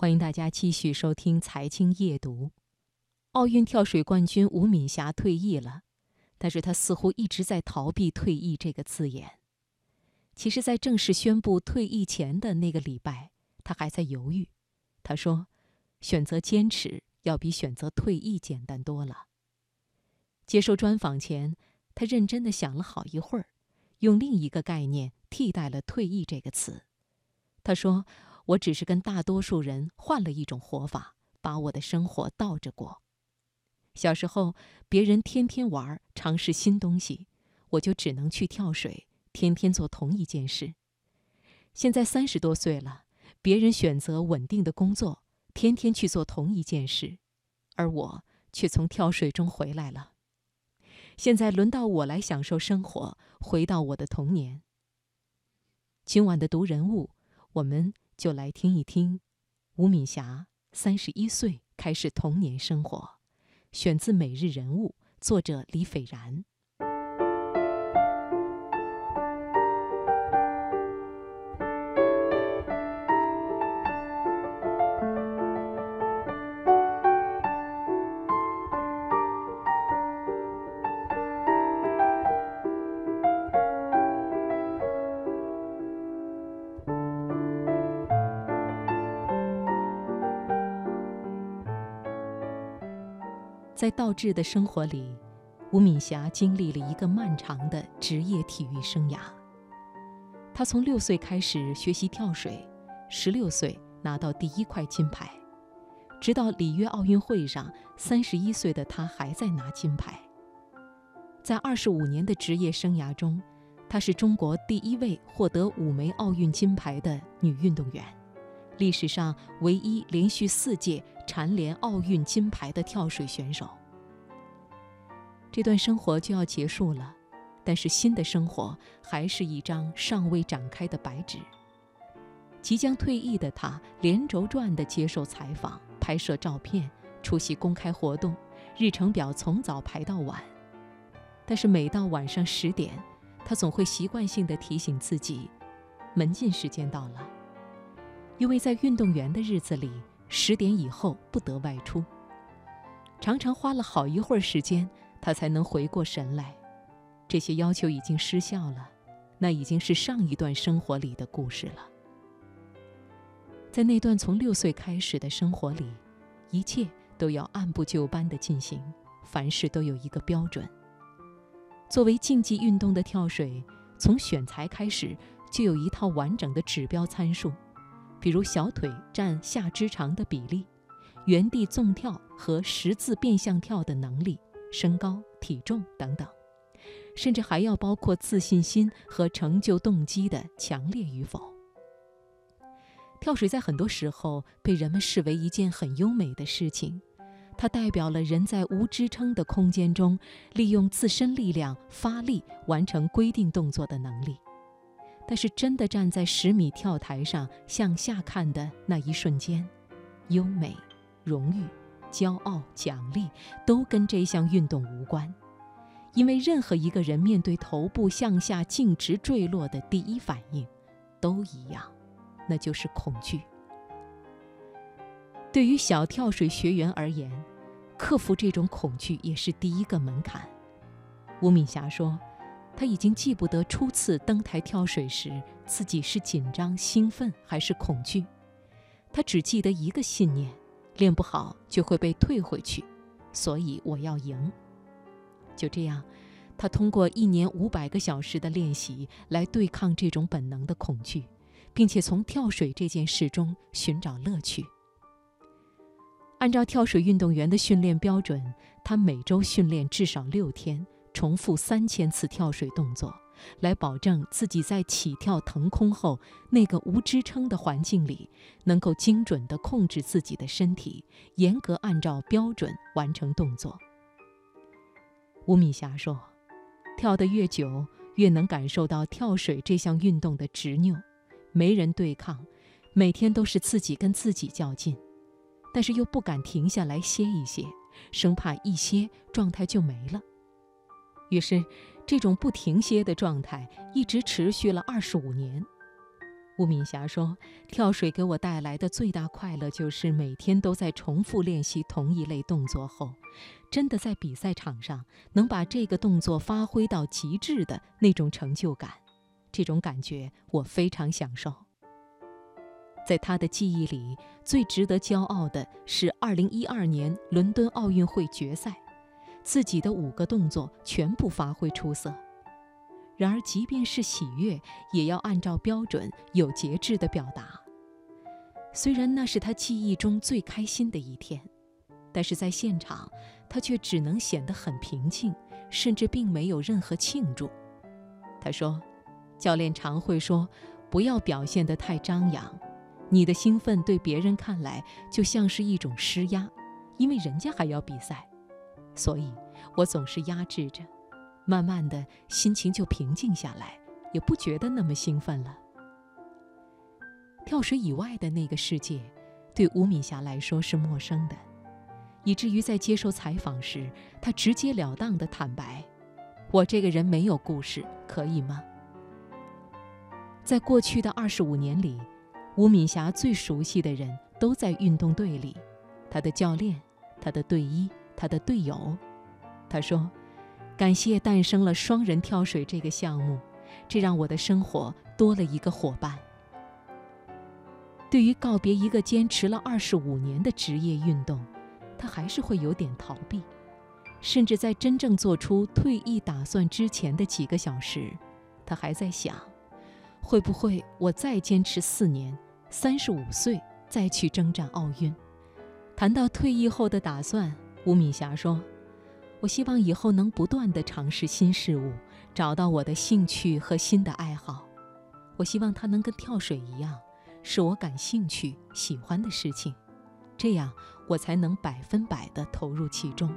欢迎大家继续收听《财经夜读》。奥运跳水冠军吴敏霞退役了，但是她似乎一直在逃避“退役”这个字眼。其实，在正式宣布退役前的那个礼拜，她还在犹豫。她说：“选择坚持，要比选择退役简单多了。”接受专访前，她认真的想了好一会儿，用另一个概念替代了“退役”这个词。她说。我只是跟大多数人换了一种活法，把我的生活倒着过。小时候，别人天天玩，尝试新东西，我就只能去跳水，天天做同一件事。现在三十多岁了，别人选择稳定的工作，天天去做同一件事，而我却从跳水中回来了。现在轮到我来享受生活，回到我的童年。今晚的读人物，我们。就来听一听，吴敏霞三十一岁开始童年生活，选自《每日人物》，作者李斐然。在倒置的生活里，吴敏霞经历了一个漫长的职业体育生涯。她从六岁开始学习跳水，十六岁拿到第一块金牌，直到里约奥运会上，三十一岁的她还在拿金牌。在二十五年的职业生涯中，她是中国第一位获得五枚奥运金牌的女运动员，历史上唯一连续四届。蝉联奥运金牌的跳水选手，这段生活就要结束了，但是新的生活还是一张尚未展开的白纸。即将退役的他连轴转地接受采访、拍摄照片、出席公开活动，日程表从早排到晚。但是每到晚上十点，他总会习惯性地提醒自己：“门禁时间到了。”因为在运动员的日子里。十点以后不得外出。常常花了好一会儿时间，他才能回过神来。这些要求已经失效了，那已经是上一段生活里的故事了。在那段从六岁开始的生活里，一切都要按部就班地进行，凡事都有一个标准。作为竞技运动的跳水，从选材开始就有一套完整的指标参数。比如小腿占下肢长的比例，原地纵跳和十字变向跳的能力、身高、体重等等，甚至还要包括自信心和成就动机的强烈与否。跳水在很多时候被人们视为一件很优美的事情，它代表了人在无支撑的空间中利用自身力量发力完成规定动作的能力。但是，真的站在十米跳台上向下看的那一瞬间，优美、荣誉、骄傲、奖励都跟这项运动无关，因为任何一个人面对头部向下径直坠落的第一反应，都一样，那就是恐惧。对于小跳水学员而言，克服这种恐惧也是第一个门槛。吴敏霞说。他已经记不得初次登台跳水时自己是紧张、兴奋还是恐惧，他只记得一个信念：练不好就会被退回去，所以我要赢。就这样，他通过一年五百个小时的练习来对抗这种本能的恐惧，并且从跳水这件事中寻找乐趣。按照跳水运动员的训练标准，他每周训练至少六天。重复三千次跳水动作，来保证自己在起跳腾空后那个无支撑的环境里，能够精准地控制自己的身体，严格按照标准完成动作。吴敏霞说：“跳得越久，越能感受到跳水这项运动的执拗，没人对抗，每天都是自己跟自己较劲，但是又不敢停下来歇一歇，生怕一歇状态就没了。”于是，这种不停歇的状态一直持续了二十五年。吴敏霞说：“跳水给我带来的最大快乐，就是每天都在重复练习同一类动作后，真的在比赛场上能把这个动作发挥到极致的那种成就感。这种感觉我非常享受。”在他的记忆里，最值得骄傲的是2012年伦敦奥运会决赛，自己的五个动作全部发挥出色。然而，即便是喜悦，也要按照标准、有节制地表达。虽然那是他记忆中最开心的一天，但是在现场，他却只能显得很平静，甚至并没有任何庆祝。他说：“教练常会说，不要表现得太张扬，你的兴奋对别人看来就像是一种施压，因为人家还要比赛，所以我总是压制着。”慢慢的心情就平静下来，也不觉得那么兴奋了。跳水以外的那个世界，对吴敏霞来说是陌生的，以至于在接受采访时，她直截了当的坦白：“我这个人没有故事，可以吗？”在过去的二十五年里，吴敏霞最熟悉的人都在运动队里，她的教练、她的队医、他的队友。他说。感谢诞生了双人跳水这个项目，这让我的生活多了一个伙伴。对于告别一个坚持了二十五年的职业运动，他还是会有点逃避，甚至在真正做出退役打算之前的几个小时，他还在想：会不会我再坚持四年，三十五岁再去征战奥运？谈到退役后的打算，吴敏霞说。我希望以后能不断地尝试新事物，找到我的兴趣和新的爱好。我希望它能跟跳水一样，是我感兴趣、喜欢的事情，这样我才能百分百地投入其中。